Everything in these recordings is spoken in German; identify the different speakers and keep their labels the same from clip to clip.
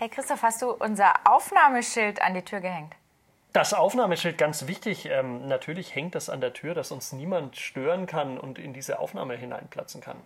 Speaker 1: Hey Christoph, hast du unser Aufnahmeschild an die Tür gehängt?
Speaker 2: Das Aufnahmeschild, ganz wichtig. Ähm, natürlich hängt das an der Tür, dass uns niemand stören kann und in diese Aufnahme hineinplatzen kann.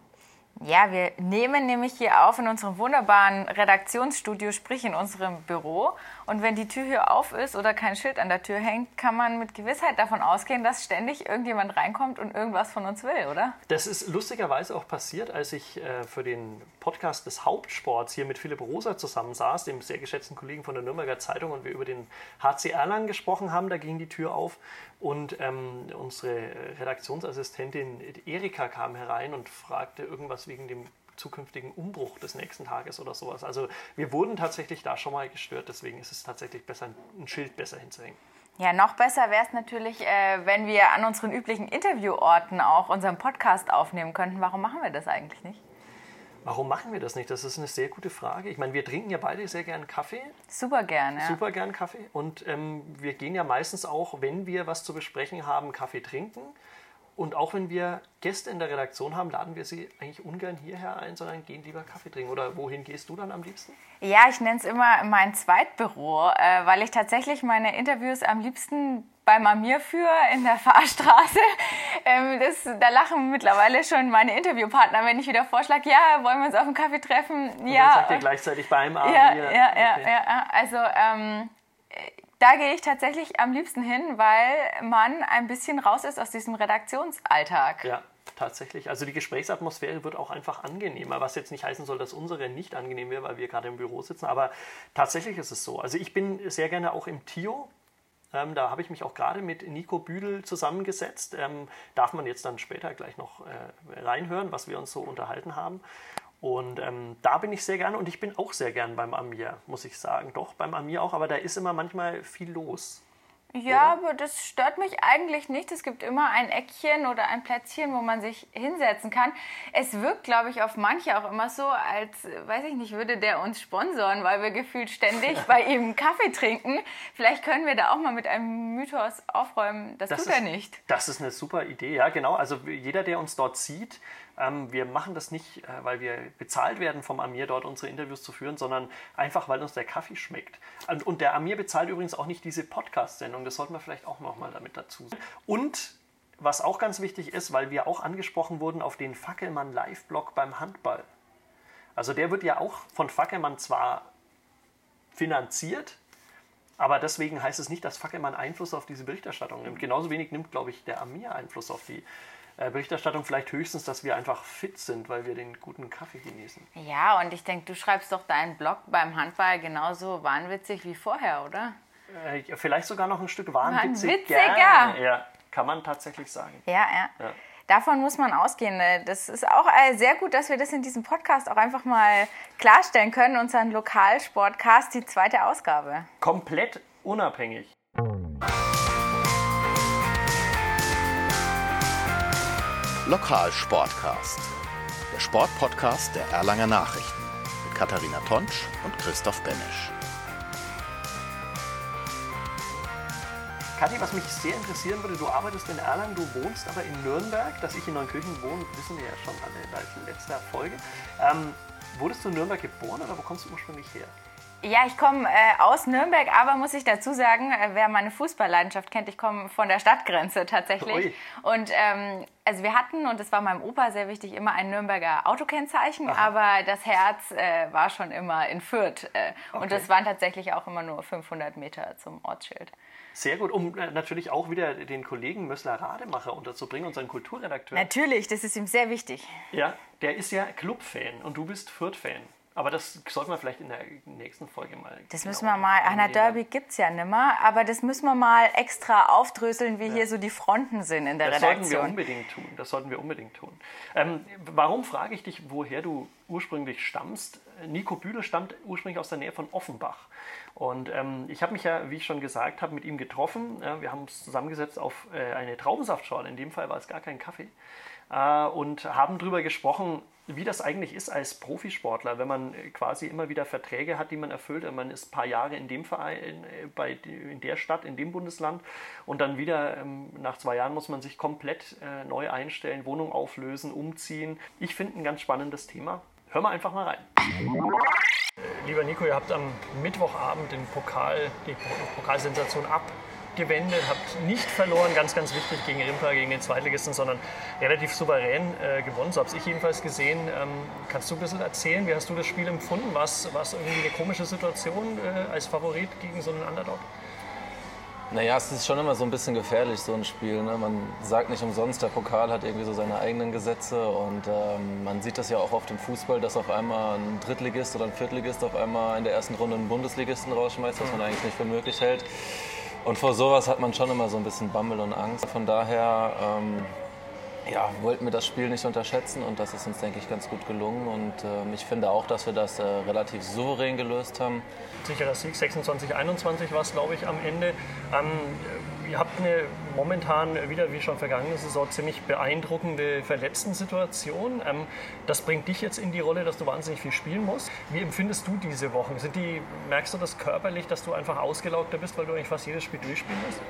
Speaker 1: Ja, wir nehmen nämlich hier auf in unserem wunderbaren Redaktionsstudio, sprich in unserem Büro. Und wenn die Tür hier auf ist oder kein Schild an der Tür hängt, kann man mit Gewissheit davon ausgehen, dass ständig irgendjemand reinkommt und irgendwas von uns will, oder?
Speaker 2: Das ist lustigerweise auch passiert, als ich äh, für den Podcast des Hauptsports hier mit Philipp Rosa zusammensaß, dem sehr geschätzten Kollegen von der Nürnberger Zeitung, und wir über den HC Erlangen gesprochen haben. Da ging die Tür auf und ähm, unsere Redaktionsassistentin Erika kam herein und fragte irgendwas wegen dem zukünftigen Umbruch des nächsten Tages oder sowas. Also wir wurden tatsächlich da schon mal gestört, deswegen ist es tatsächlich besser, ein Schild besser hinzuhängen.
Speaker 1: Ja, noch besser wäre es natürlich, äh, wenn wir an unseren üblichen Intervieworten auch unseren Podcast aufnehmen könnten. Warum machen wir das eigentlich nicht?
Speaker 2: Warum machen wir das nicht? Das ist eine sehr gute Frage. Ich meine, wir trinken ja beide sehr gern Kaffee.
Speaker 1: Super gern, ja.
Speaker 2: Super gern Kaffee. Und ähm, wir gehen ja meistens auch, wenn wir was zu besprechen haben, Kaffee trinken. Und auch wenn wir Gäste in der Redaktion haben, laden wir sie eigentlich ungern hierher ein, sondern gehen lieber Kaffee trinken. Oder wohin gehst du dann am liebsten?
Speaker 1: Ja, ich nenne es immer mein Zweitbüro, äh, weil ich tatsächlich meine Interviews am liebsten beim Amir führe in der Fahrstraße. Ähm, das, da lachen mittlerweile schon meine Interviewpartner, wenn ich wieder vorschlage, ja, wollen wir uns auf einen Kaffee treffen?
Speaker 2: Und
Speaker 1: ja.
Speaker 2: dann sagt ihr gleichzeitig beim Amir.
Speaker 1: Ja, ja, ja, okay. ja. Also ähm, da gehe ich tatsächlich am liebsten hin, weil man ein bisschen raus ist aus diesem Redaktionsalltag.
Speaker 2: Ja, tatsächlich. Also die Gesprächsatmosphäre wird auch einfach angenehmer, was jetzt nicht heißen soll, dass unsere nicht angenehm wäre, weil wir gerade im Büro sitzen. Aber tatsächlich ist es so. Also ich bin sehr gerne auch im Tio. Ähm, da habe ich mich auch gerade mit Nico Büdel zusammengesetzt. Ähm, darf man jetzt dann später gleich noch äh, reinhören, was wir uns so unterhalten haben. Und ähm, da bin ich sehr gern und ich bin auch sehr gern beim Amir, muss ich sagen. Doch, beim Amir auch, aber da ist immer manchmal viel los.
Speaker 1: Ja, oder? aber das stört mich eigentlich nicht. Es gibt immer ein Eckchen oder ein Plätzchen, wo man sich hinsetzen kann. Es wirkt, glaube ich, auf manche auch immer so, als, weiß ich nicht, würde der uns sponsoren, weil wir gefühlt ständig bei ihm Kaffee trinken. Vielleicht können wir da auch mal mit einem Mythos aufräumen. Das, das tut
Speaker 2: ist,
Speaker 1: er nicht.
Speaker 2: Das ist eine super Idee, ja, genau. Also jeder, der uns dort sieht, ähm, wir machen das nicht, äh, weil wir bezahlt werden vom Amir, dort unsere Interviews zu führen, sondern einfach, weil uns der Kaffee schmeckt. Und, und der Amir bezahlt übrigens auch nicht diese Podcast-Sendung. Das sollten wir vielleicht auch nochmal damit dazu sagen. Und was auch ganz wichtig ist, weil wir auch angesprochen wurden auf den Fackelmann Live-Blog beim Handball. Also der wird ja auch von Fackelmann zwar finanziert, aber deswegen heißt es nicht, dass Fackelmann Einfluss auf diese Berichterstattung nimmt. Genauso wenig nimmt, glaube ich, der Amir Einfluss auf die Berichterstattung vielleicht höchstens, dass wir einfach fit sind, weil wir den guten Kaffee genießen.
Speaker 1: Ja, und ich denke, du schreibst doch deinen Blog beim Handball genauso wahnwitzig wie vorher, oder?
Speaker 2: Äh, vielleicht sogar noch ein Stück wahnwitziger.
Speaker 1: Wahnwitziger!
Speaker 2: Ja, kann man tatsächlich sagen.
Speaker 1: Ja, ja. ja. Davon muss man ausgehen. Äh, das ist auch äh, sehr gut, dass wir das in diesem Podcast auch einfach mal klarstellen können. Unseren Lokalsportcast, die zweite Ausgabe.
Speaker 2: Komplett unabhängig.
Speaker 3: Lokalsportcast, der Sportpodcast der Erlanger Nachrichten mit Katharina Tonsch und Christoph Benesch.
Speaker 2: Kathi, was mich sehr interessieren würde, du arbeitest in Erlangen, du wohnst aber in Nürnberg. Dass ich in Neunkirchen wohne, wissen wir ja schon alle in letzter Folge. Ähm, wurdest du in Nürnberg geboren oder wo kommst du ursprünglich her?
Speaker 1: Ja, ich komme äh, aus Nürnberg, aber muss ich dazu sagen, äh, wer meine Fußballleidenschaft kennt, ich komme von der Stadtgrenze tatsächlich. Ui. Und ähm, also wir hatten, und das war meinem Opa sehr wichtig, immer ein Nürnberger Autokennzeichen, Aha. aber das Herz äh, war schon immer in Fürth. Äh, okay. Und das waren tatsächlich auch immer nur 500 Meter zum Ortsschild.
Speaker 2: Sehr gut, um äh, natürlich auch wieder den Kollegen Mössler Rademacher unterzubringen, unseren Kulturredakteur.
Speaker 1: Natürlich, das ist ihm sehr wichtig.
Speaker 2: Ja, der ist ja Club-Fan und du bist Fürth-Fan. Aber das sollten wir vielleicht in der nächsten Folge mal.
Speaker 1: Das müssen wir mal. Einer Derby gibt es ja nimmer, aber das müssen wir mal extra aufdröseln, wie ja. hier so die Fronten sind in der
Speaker 2: das
Speaker 1: Redaktion.
Speaker 2: Das sollten wir unbedingt tun. Das sollten wir unbedingt tun. Ähm, warum frage ich dich, woher du ursprünglich stammst? Nico Bühler stammt ursprünglich aus der Nähe von Offenbach. Und ähm, ich habe mich ja, wie ich schon gesagt habe, mit ihm getroffen. Ja, wir haben uns zusammengesetzt auf äh, eine Traubensaftschorle. In dem Fall war es gar kein Kaffee. Äh, und haben darüber gesprochen, wie das eigentlich ist als Profisportler, wenn man quasi immer wieder Verträge hat, die man erfüllt. Man ist ein paar Jahre in dem Verein, äh, bei, in der Stadt, in dem Bundesland und dann wieder ähm, nach zwei Jahren muss man sich komplett äh, neu einstellen, Wohnung auflösen, umziehen. Ich finde ein ganz spannendes Thema. hören wir einfach mal rein. Lieber Nico, ihr habt am Mittwochabend den Pokal, die Pokalsensation abgewendet, habt nicht verloren, ganz, ganz wichtig gegen Rimpa, gegen den Zweitligisten, sondern relativ souverän äh, gewonnen. So habe ich jedenfalls gesehen. Ähm, kannst du ein bisschen erzählen, wie hast du das Spiel empfunden? War es irgendwie eine komische Situation äh, als Favorit gegen so einen Underdog?
Speaker 4: Naja, es ist schon immer so ein bisschen gefährlich, so ein Spiel. Ne? Man sagt nicht umsonst, der Pokal hat irgendwie so seine eigenen Gesetze und ähm, man sieht das ja auch oft im Fußball, dass auf einmal ein Drittligist oder ein Viertligist auf einmal in der ersten Runde einen Bundesligisten rausschmeißt, was man eigentlich nicht für möglich hält. Und vor sowas hat man schon immer so ein bisschen Bammel und Angst. Von daher ähm, ja, wollten wir das Spiel nicht unterschätzen und das ist uns, denke ich, ganz gut gelungen. Und äh, ich finde auch, dass wir das äh, relativ souverän gelöst haben.
Speaker 2: Sicherer Sieg, 26-21 war es, glaube ich, am Ende. Ähm, ihr habt eine momentan wieder, wie schon vergangene Saison, ziemlich beeindruckende Verletzten-Situation. Ähm, das bringt dich jetzt in die Rolle, dass du wahnsinnig viel spielen musst. Wie empfindest du diese Wochen? Sind die, merkst du das körperlich, dass du einfach ausgelaugter bist, weil du eigentlich fast jedes Spiel durchspielen musst?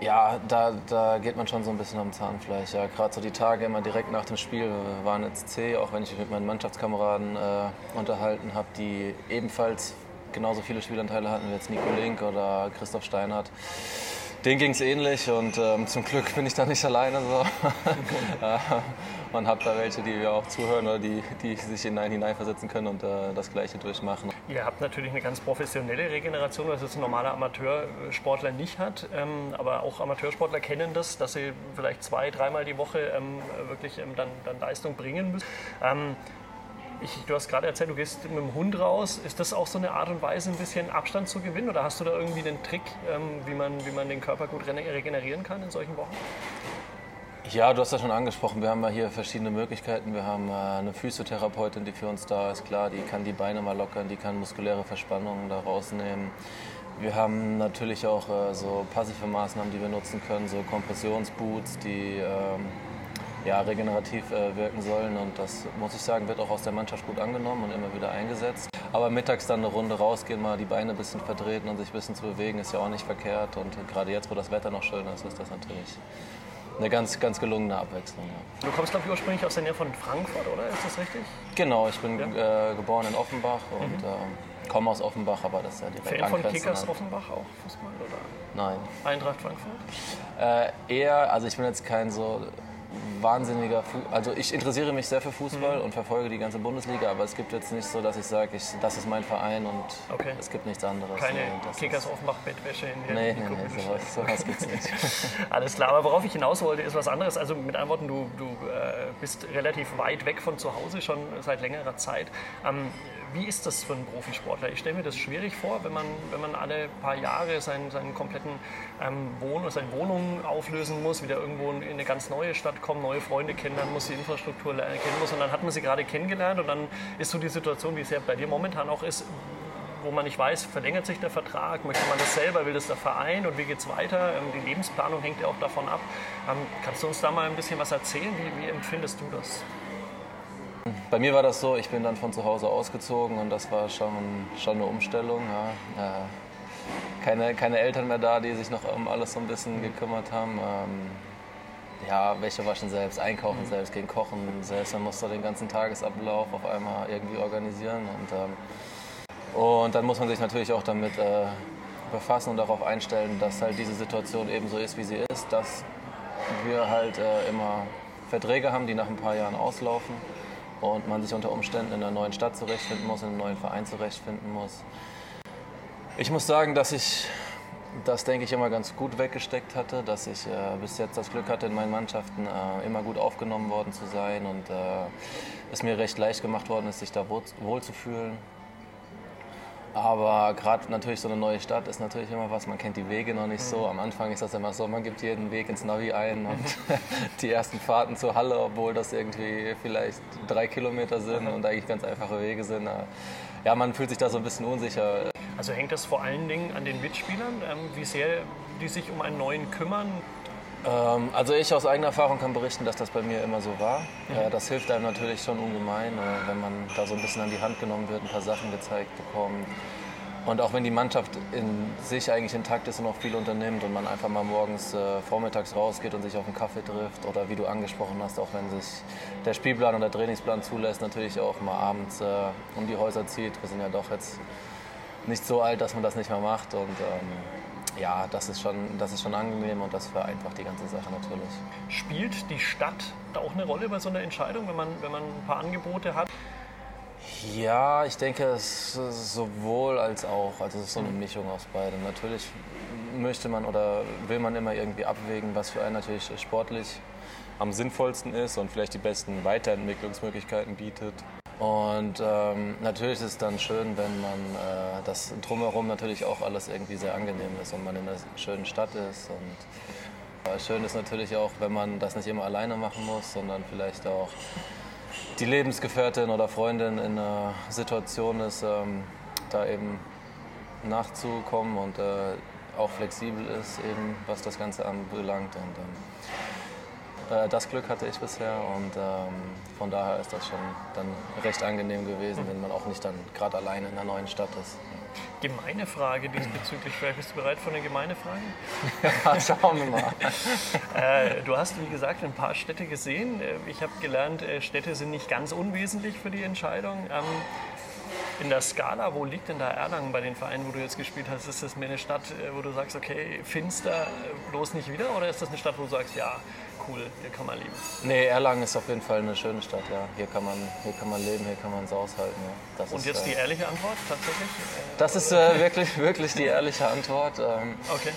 Speaker 4: Ja, da, da geht man schon so ein bisschen am Zahnfleisch. Ja, Gerade so die Tage immer direkt nach dem Spiel waren jetzt zäh, auch wenn ich mich mit meinen Mannschaftskameraden äh, unterhalten habe, die ebenfalls genauso viele Spielanteile hatten wie jetzt Nico Link oder Christoph Steinhardt. Den ging es ähnlich und ähm, zum Glück bin ich da nicht alleine. So. man hat da welche, die wir auch zuhören oder die, die sich hinein, hineinversetzen können und äh, das Gleiche durchmachen.
Speaker 2: Ihr habt natürlich eine ganz professionelle Regeneration, was jetzt ein normaler Amateursportler nicht hat. Ähm, aber auch Amateursportler kennen das, dass sie vielleicht zwei, dreimal die Woche ähm, wirklich ähm, dann, dann, Leistung bringen müssen. Ich, du hast gerade erzählt, du gehst mit dem Hund raus. Ist das auch so eine Art und Weise, ein bisschen Abstand zu gewinnen? Oder hast du da irgendwie einen Trick, ähm, wie, man, wie man den Körper gut regenerieren kann in solchen Wochen?
Speaker 4: Ja, du hast das schon angesprochen. Wir haben ja hier verschiedene Möglichkeiten. Wir haben äh, eine Physiotherapeutin, die für uns da ist. Klar, die kann die Beine mal lockern, die kann muskuläre Verspannungen da rausnehmen. Wir haben natürlich auch äh, so passive Maßnahmen, die wir nutzen können, so Kompressionsboots, die ähm, ja, regenerativ äh, wirken sollen. Und das, muss ich sagen, wird auch aus der Mannschaft gut angenommen und immer wieder eingesetzt. Aber mittags dann eine Runde rausgehen, mal die Beine ein bisschen vertreten und sich ein bisschen zu bewegen, ist ja auch nicht verkehrt. Und gerade jetzt, wo das Wetter noch schön ist, ist das natürlich eine ganz, ganz gelungene Abwechslung.
Speaker 2: Ja. Du kommst, glaube ich, ursprünglich aus der Nähe von Frankfurt, oder? Ist das richtig?
Speaker 4: Genau, ich bin ja. äh, geboren in Offenbach und mhm. äh, komme aus Offenbach, aber das ist ja direkt
Speaker 2: Fan von Kickers Offenbach auch Fußball, oder?
Speaker 4: Nein.
Speaker 2: Eintracht Frankfurt?
Speaker 4: Äh, eher, also ich bin jetzt kein so wahnsinniger, Fu also ich interessiere mich sehr für Fußball mhm. und verfolge die ganze Bundesliga, aber es gibt jetzt nicht so, dass ich sage, ich, das ist mein Verein und okay. es gibt nichts anderes.
Speaker 2: Keine Kickers Offenbach Bettwäsche in der
Speaker 4: Nee, nee, nee sowas, sowas gibt es nicht.
Speaker 2: Alles klar, aber worauf ich hinaus wollte, ist was anderes. Also mit anderen Worten, du, du äh, bist relativ weit weg von zu Hause schon seit längerer Zeit. Ähm, wie ist das für einen Profisportler? Ich stelle mir das schwierig vor, wenn man, wenn man alle paar Jahre seinen, seinen kompletten ähm, Wohn seine Wohnung auflösen muss, wieder irgendwo in eine ganz neue Stadt kommen, neue Freunde kennenlernen muss, die Infrastruktur kennen muss. Und dann hat man sie gerade kennengelernt und dann ist so die Situation, wie es ja bei dir momentan auch ist, wo man nicht weiß, verlängert sich der Vertrag, möchte man das selber, will das der Verein und wie geht es weiter? Ähm, die Lebensplanung hängt ja auch davon ab. Ähm, kannst du uns da mal ein bisschen was erzählen? Wie, wie empfindest du das?
Speaker 4: Bei mir war das so, ich bin dann von zu Hause ausgezogen und das war schon, schon eine Umstellung. Ja. Äh, keine, keine Eltern mehr da, die sich noch um alles so ein bisschen gekümmert haben. Ähm, ja, Wäsche waschen selbst, einkaufen selbst, gehen kochen selbst. Man muss da den ganzen Tagesablauf auf einmal irgendwie organisieren. Und, ähm, und dann muss man sich natürlich auch damit äh, befassen und darauf einstellen, dass halt diese Situation eben so ist, wie sie ist. Dass wir halt äh, immer Verträge haben, die nach ein paar Jahren auslaufen und man sich unter Umständen in einer neuen Stadt zurechtfinden muss, in einem neuen Verein zurechtfinden muss. Ich muss sagen, dass ich das, denke ich, immer ganz gut weggesteckt hatte, dass ich äh, bis jetzt das Glück hatte, in meinen Mannschaften äh, immer gut aufgenommen worden zu sein und äh, es mir recht leicht gemacht worden ist, sich da wohl, wohl zu fühlen. Aber gerade natürlich so eine neue Stadt ist natürlich immer was, man kennt die Wege noch nicht so. Am Anfang ist das immer so, man gibt jeden Weg ins Navi ein und die ersten Fahrten zur Halle, obwohl das irgendwie vielleicht drei Kilometer sind und eigentlich ganz einfache Wege sind. Ja, man fühlt sich da so ein bisschen unsicher.
Speaker 2: Also hängt das vor allen Dingen an den Mitspielern, ähm, wie sehr die sich um einen neuen kümmern?
Speaker 4: Ähm, also ich aus eigener Erfahrung kann berichten, dass das bei mir immer so war. Mhm. das hilft einem natürlich schon ungemein, äh, wenn man da so ein bisschen an die Hand genommen wird, ein paar Sachen gezeigt bekommt. Und auch wenn die Mannschaft in sich eigentlich intakt ist und auch viel unternimmt und man einfach mal morgens äh, vormittags rausgeht und sich auf einen Kaffee trifft oder wie du angesprochen hast, auch wenn sich der Spielplan und der Trainingsplan zulässt, natürlich auch mal abends äh, um die Häuser zieht. Wir sind ja doch jetzt nicht so alt, dass man das nicht mehr macht und ähm, ja, das ist, schon, das ist schon angenehm und das vereinfacht die ganze Sache natürlich.
Speaker 2: Spielt die Stadt auch eine Rolle bei so einer Entscheidung, wenn man, wenn man ein paar Angebote hat?
Speaker 4: Ja, ich denke, es ist sowohl als auch. Also es ist so eine Mischung aus beidem. Natürlich möchte man oder will man immer irgendwie abwägen, was für einen natürlich sportlich am sinnvollsten ist und vielleicht die besten Weiterentwicklungsmöglichkeiten bietet. Und ähm, natürlich ist es dann schön, wenn man äh, das drumherum natürlich auch alles irgendwie sehr angenehm ist und man in einer schönen Stadt ist. Und äh, schön ist natürlich auch, wenn man das nicht immer alleine machen muss, sondern vielleicht auch die Lebensgefährtin oder Freundin in einer Situation ist, ähm, da eben nachzukommen und äh, auch flexibel ist, eben, was das Ganze anbelangt. Und, ähm, äh, das Glück hatte ich bisher und ähm, von daher ist das schon dann recht angenehm gewesen, wenn man auch nicht dann gerade alleine in einer neuen Stadt ist.
Speaker 2: Gemeine Frage diesbezüglich. Vielleicht bist du bereit für eine gemeine Frage?
Speaker 4: Ja, schauen wir mal.
Speaker 2: äh, du hast, wie gesagt, ein paar Städte gesehen. Äh, ich habe gelernt, äh, Städte sind nicht ganz unwesentlich für die Entscheidung. Ähm, in der Skala, wo liegt denn da Erlangen bei den Vereinen, wo du jetzt gespielt hast? Ist das mehr eine Stadt, wo du sagst, okay, Finster, bloß nicht wieder? Oder ist das eine Stadt, wo du sagst, ja, cool, hier kann man leben?
Speaker 4: Nee, Erlangen ist auf jeden Fall eine schöne Stadt, ja. Hier kann man, hier kann man leben, hier kann man es aushalten. Ja.
Speaker 2: Und ist, jetzt die ehrliche Antwort tatsächlich?
Speaker 4: Das ist äh, wirklich, wirklich die ehrliche Antwort. Ähm,
Speaker 2: okay.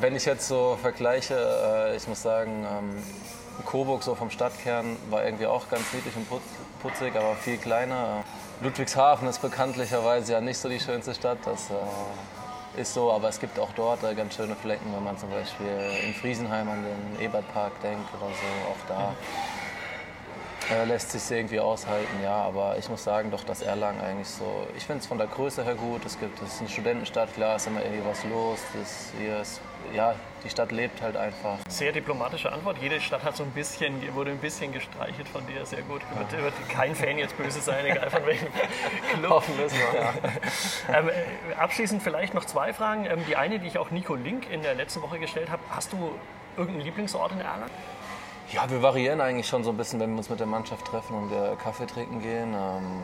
Speaker 4: Wenn ich jetzt so vergleiche, äh, ich muss sagen, ähm, Coburg so vom Stadtkern war irgendwie auch ganz niedlich und putzig, aber viel kleiner. Ludwigshafen ist bekanntlicherweise ja nicht so die schönste Stadt. Das äh, ist so, aber es gibt auch dort äh, ganz schöne Flecken, wenn man zum Beispiel in Friesenheim an den Ebertpark denkt oder so. Auch da äh, lässt sich irgendwie aushalten, ja. Aber ich muss sagen, doch, dass Erlangen eigentlich so. Ich finde es von der Größe her gut. Es gibt, es ist eine Studentenstadt, klar, ist immer irgendwie was los. Das, hier ist, ja, die Stadt lebt halt einfach.
Speaker 2: Sehr diplomatische Antwort. Jede Stadt hat so ein bisschen, wurde ein bisschen gestreichelt von dir, sehr gut. Wird, wird kein Fan jetzt böse sein, egal von welchem
Speaker 4: Club. Hoffen müssen wir, ja.
Speaker 2: ähm, äh, abschließend vielleicht noch zwei Fragen. Ähm, die eine, die ich auch Nico Link in der letzten Woche gestellt habe. Hast du irgendeinen Lieblingsort in Erlangen?
Speaker 4: Ja, wir variieren eigentlich schon so ein bisschen, wenn wir uns mit der Mannschaft treffen und wir Kaffee trinken gehen. Ähm,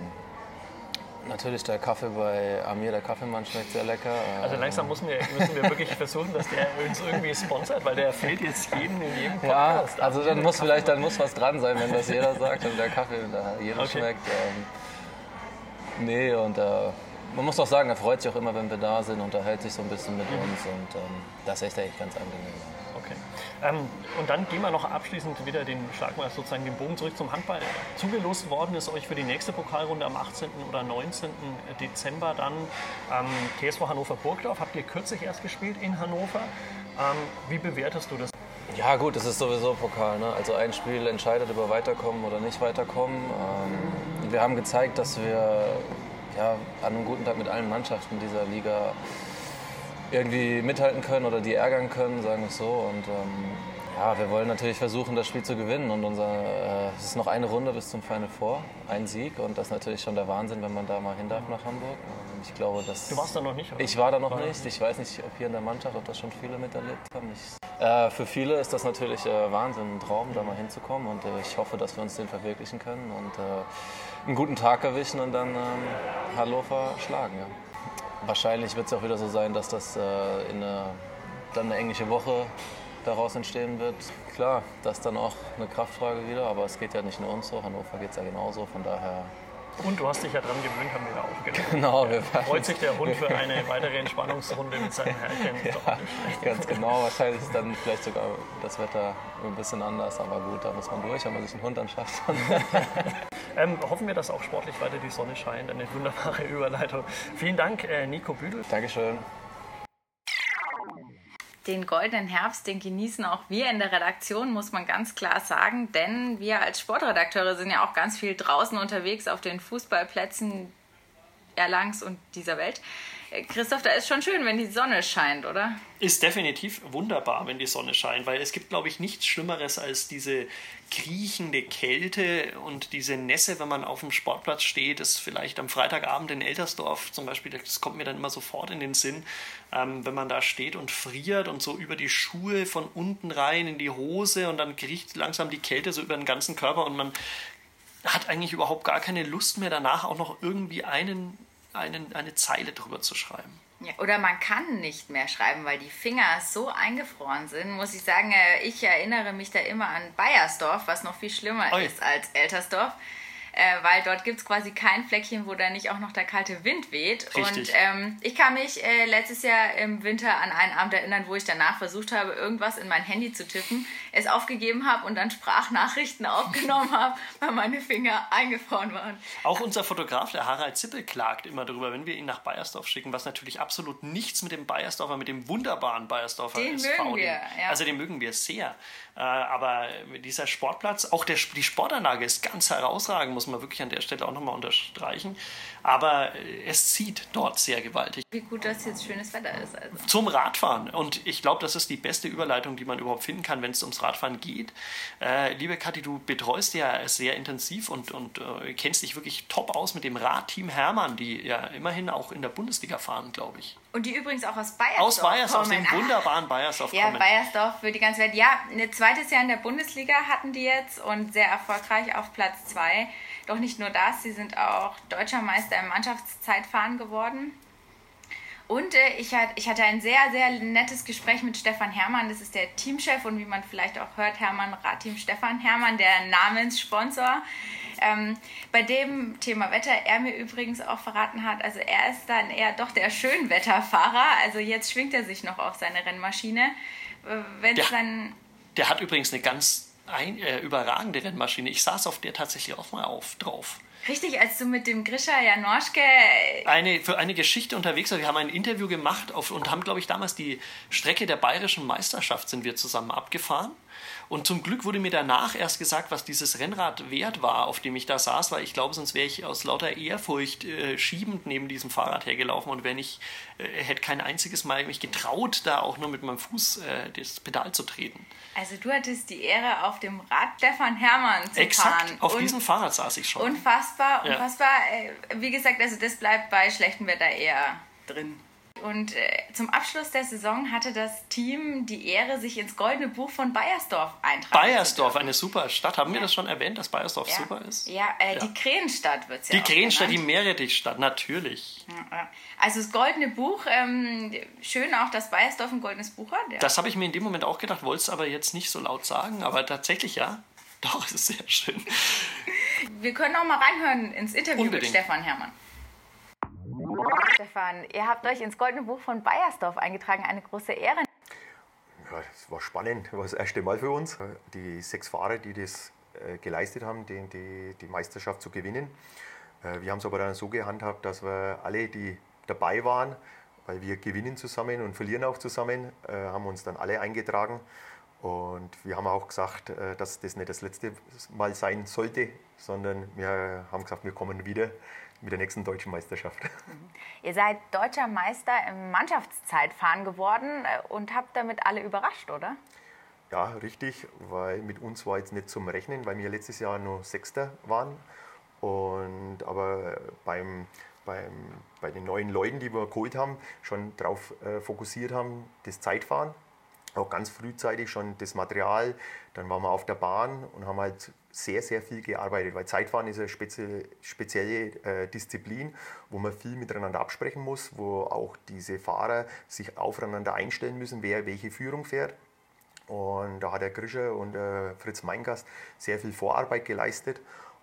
Speaker 4: natürlich der Kaffee bei Amir, der Kaffeemann, schmeckt sehr lecker.
Speaker 2: Also langsam müssen wir, müssen wir wirklich versuchen, dass der uns irgendwie sponsert, weil der fehlt jetzt jedem in jedem
Speaker 4: Podcast. Ja, also dann muss vielleicht dann muss was dran sein, wenn das jeder sagt und der Kaffee da jedem okay. schmeckt. Ähm, nee, und äh, man muss auch sagen, er freut sich auch immer, wenn wir da sind, unterhält sich so ein bisschen mit uns und ähm, das ist echt eigentlich ganz angenehm.
Speaker 2: Ähm, und dann gehen wir noch abschließend wieder den, schlagen wir sozusagen den Bogen zurück zum Handball. Zugelost worden ist euch für die nächste Pokalrunde am 18. oder 19. Dezember dann ähm, TSV Hannover Burgdorf. Habt ihr kürzlich erst gespielt in Hannover. Ähm, wie bewertest du das?
Speaker 4: Ja gut, es ist sowieso Pokal. Ne? Also ein Spiel entscheidet über Weiterkommen oder nicht Weiterkommen. Ähm, wir haben gezeigt, dass wir ja, an einem guten Tag mit allen Mannschaften dieser Liga irgendwie mithalten können oder die ärgern können, sagen wir es so. Und ähm, ja, wir wollen natürlich versuchen, das Spiel zu gewinnen. Und unser, äh, es ist noch eine Runde bis zum Final Four, ein Sieg. Und das ist natürlich schon der Wahnsinn, wenn man da mal hin darf nach Hamburg. Und ich glaube, dass
Speaker 2: du warst da noch nicht? Oder?
Speaker 4: Ich war da noch war nicht. Ich weiß nicht, ob hier in der Mannschaft, ob das schon viele miterlebt haben. Ich, äh, für viele ist das natürlich äh, Wahnsinn, ein Traum, da mal hinzukommen. Und äh, ich hoffe, dass wir uns den verwirklichen können und äh, einen guten Tag erwischen und dann ähm, Hannover schlagen. Ja. Wahrscheinlich wird es auch wieder so sein, dass das äh, in eine, dann eine englische Woche daraus entstehen wird. Klar, das ist dann auch eine Kraftfrage wieder, aber es geht ja nicht nur uns so, Hannover geht es ja genauso, von daher
Speaker 2: und du hast dich ja dran gewöhnt, haben wir ja auch.
Speaker 4: Genau, wir
Speaker 2: Freut sich der Hund für eine weitere Entspannungsrunde mit seinem Herrchen.
Speaker 4: Ja, ganz genau. Wahrscheinlich ist dann vielleicht sogar das Wetter ein bisschen anders, aber gut, da muss man durch, wenn man sich einen Hund anschafft.
Speaker 2: ähm, hoffen wir, dass auch sportlich weiter die Sonne scheint. Eine wunderbare Überleitung. Vielen Dank, äh, Nico Büdel.
Speaker 4: Dankeschön
Speaker 1: den goldenen Herbst, den genießen auch wir in der Redaktion, muss man ganz klar sagen, denn wir als Sportredakteure sind ja auch ganz viel draußen unterwegs auf den Fußballplätzen Erlangs und dieser Welt. Christoph, da ist schon schön, wenn die Sonne scheint, oder?
Speaker 2: Ist definitiv wunderbar, wenn die Sonne scheint, weil es gibt, glaube ich, nichts Schlimmeres als diese kriechende Kälte und diese Nässe, wenn man auf dem Sportplatz steht, ist vielleicht am Freitagabend in Eltersdorf zum Beispiel, das kommt mir dann immer sofort in den Sinn, ähm, wenn man da steht und friert und so über die Schuhe von unten rein in die Hose und dann kriecht langsam die Kälte so über den ganzen Körper und man hat eigentlich überhaupt gar keine Lust mehr danach auch noch irgendwie einen, einen, eine Zeile drüber zu schreiben.
Speaker 1: Ja, oder man kann nicht mehr schreiben, weil die Finger so eingefroren sind. Muss ich sagen, äh, ich erinnere mich da immer an Bayersdorf, was noch viel schlimmer Oi. ist als Eltersdorf äh, weil dort gibt es quasi kein Fleckchen, wo da nicht auch noch der kalte Wind weht. Richtig. Und ähm, ich kann mich äh, letztes Jahr im Winter an einen Abend erinnern, wo ich danach versucht habe, irgendwas in mein Handy zu tippen, es aufgegeben habe und dann Sprachnachrichten aufgenommen habe, weil meine Finger eingefroren waren.
Speaker 2: Auch unser Fotograf, der Harald Zippel, klagt immer darüber, wenn wir ihn nach Bayersdorf schicken, was natürlich absolut nichts mit dem Bayersdorfer, mit dem wunderbaren Bayersdorfer
Speaker 1: den SV. Mögen wir,
Speaker 2: ja. Also den mögen wir sehr. Äh, aber dieser Sportplatz, auch der, die Sportanlage ist ganz herausragend, muss man wirklich an der Stelle auch nochmal unterstreichen. Aber äh, es zieht dort sehr gewaltig.
Speaker 1: Wie gut, dass jetzt schönes Wetter ist. Also.
Speaker 2: Zum Radfahren. Und ich glaube, das ist die beste Überleitung, die man überhaupt finden kann, wenn es ums Radfahren geht. Äh, liebe Kathi, du betreust ja sehr intensiv und, und äh, kennst dich wirklich top aus mit dem Radteam Hermann, die ja immerhin auch in der Bundesliga fahren, glaube ich.
Speaker 1: Und die übrigens auch aus Bayersdorf
Speaker 2: Aus Bayersdorf, aus dem wunderbaren Bayersdorf
Speaker 1: Ja, kommen. Bayersdorf für die ganze Welt. Ja, ein zweites Jahr in der Bundesliga hatten die jetzt und sehr erfolgreich auf Platz zwei. Doch nicht nur das, sie sind auch deutscher Meister im Mannschaftszeitfahren geworden. Und äh, ich, hat, ich hatte ein sehr, sehr nettes Gespräch mit Stefan Hermann. Das ist der Teamchef und wie man vielleicht auch hört, Hermann Radteam Stefan Hermann, der Namenssponsor. Ähm, bei dem Thema Wetter er mir übrigens auch verraten hat, also er ist dann eher doch der Schönwetterfahrer. Also jetzt schwingt er sich noch auf seine Rennmaschine.
Speaker 2: Äh, Wenn der, dann der hat übrigens eine ganz ein, äh, überragende Rennmaschine. Ich saß auf der tatsächlich auch mal auf, drauf.
Speaker 1: Richtig, als du mit dem Grisha Janoschke...
Speaker 2: Eine, für eine Geschichte unterwegs war. Wir haben ein Interview gemacht auf, und haben, glaube ich, damals die Strecke der bayerischen Meisterschaft sind wir zusammen abgefahren. Und zum Glück wurde mir danach erst gesagt, was dieses Rennrad wert war, auf dem ich da saß, weil ich glaube, sonst wäre ich aus lauter Ehrfurcht äh, schiebend neben diesem Fahrrad hergelaufen und wenn ich äh, hätte kein einziges Mal mich getraut, da auch nur mit meinem Fuß äh, das Pedal zu treten.
Speaker 1: Also du hattest die Ehre, auf dem Rad Stefan Hermann zu
Speaker 2: Exakt,
Speaker 1: fahren.
Speaker 2: auf und diesem Fahrrad saß ich schon.
Speaker 1: Unfassbar, unfassbar. Ja. Äh, wie gesagt, also das bleibt bei schlechtem Wetter eher drin. Und äh, zum Abschluss der Saison hatte das Team die Ehre, sich ins Goldene Buch von Bayersdorf eintragen
Speaker 2: Bayersdorf, eine super Stadt. Haben ja. wir das schon erwähnt, dass Bayersdorf
Speaker 1: ja.
Speaker 2: super ist?
Speaker 1: Ja, äh, ja. die Krähenstadt wird es ja
Speaker 2: Die Krähenstadt, die Meerrettichstadt, natürlich.
Speaker 1: Also das Goldene Buch, ähm, schön auch, dass Bayersdorf ein goldenes Buch hat.
Speaker 2: Das habe ich mir in dem Moment auch gedacht, wollte es aber jetzt nicht so laut sagen, aber tatsächlich ja. Doch, es ist sehr schön.
Speaker 1: Wir können auch mal reinhören ins Interview Unbedingt. mit Stefan Hermann. Stefan, ihr habt euch ins Goldene Buch von Bayersdorf eingetragen, eine große Ehre.
Speaker 5: Ja, das war spannend, das war das erste Mal für uns. Die sechs Fahrer, die das äh, geleistet haben, die, die, die Meisterschaft zu gewinnen. Äh, wir haben es aber dann so gehandhabt, dass wir alle, die dabei waren, weil wir gewinnen zusammen und verlieren auch zusammen, äh, haben uns dann alle eingetragen. Und wir haben auch gesagt, dass das nicht das letzte Mal sein sollte, sondern wir haben gesagt, wir kommen wieder mit der nächsten deutschen Meisterschaft.
Speaker 1: Ihr seid deutscher Meister im Mannschaftszeitfahren geworden äh, und habt damit alle überrascht, oder?
Speaker 5: Ja, richtig, weil mit uns war jetzt nicht zum Rechnen, weil wir letztes Jahr nur Sechster waren. Und aber beim, beim, bei den neuen Leuten, die wir geholt haben, schon darauf äh, fokussiert haben, das Zeitfahren. Auch ganz frühzeitig schon das Material. Dann waren wir auf der Bahn und haben halt sehr, sehr viel gearbeitet, weil Zeitfahren ist eine spezielle, spezielle äh, Disziplin, wo man viel miteinander absprechen muss, wo auch diese Fahrer sich aufeinander einstellen müssen, wer welche Führung fährt. Und da hat der Grischer und äh, Fritz Meingast sehr viel Vorarbeit geleistet.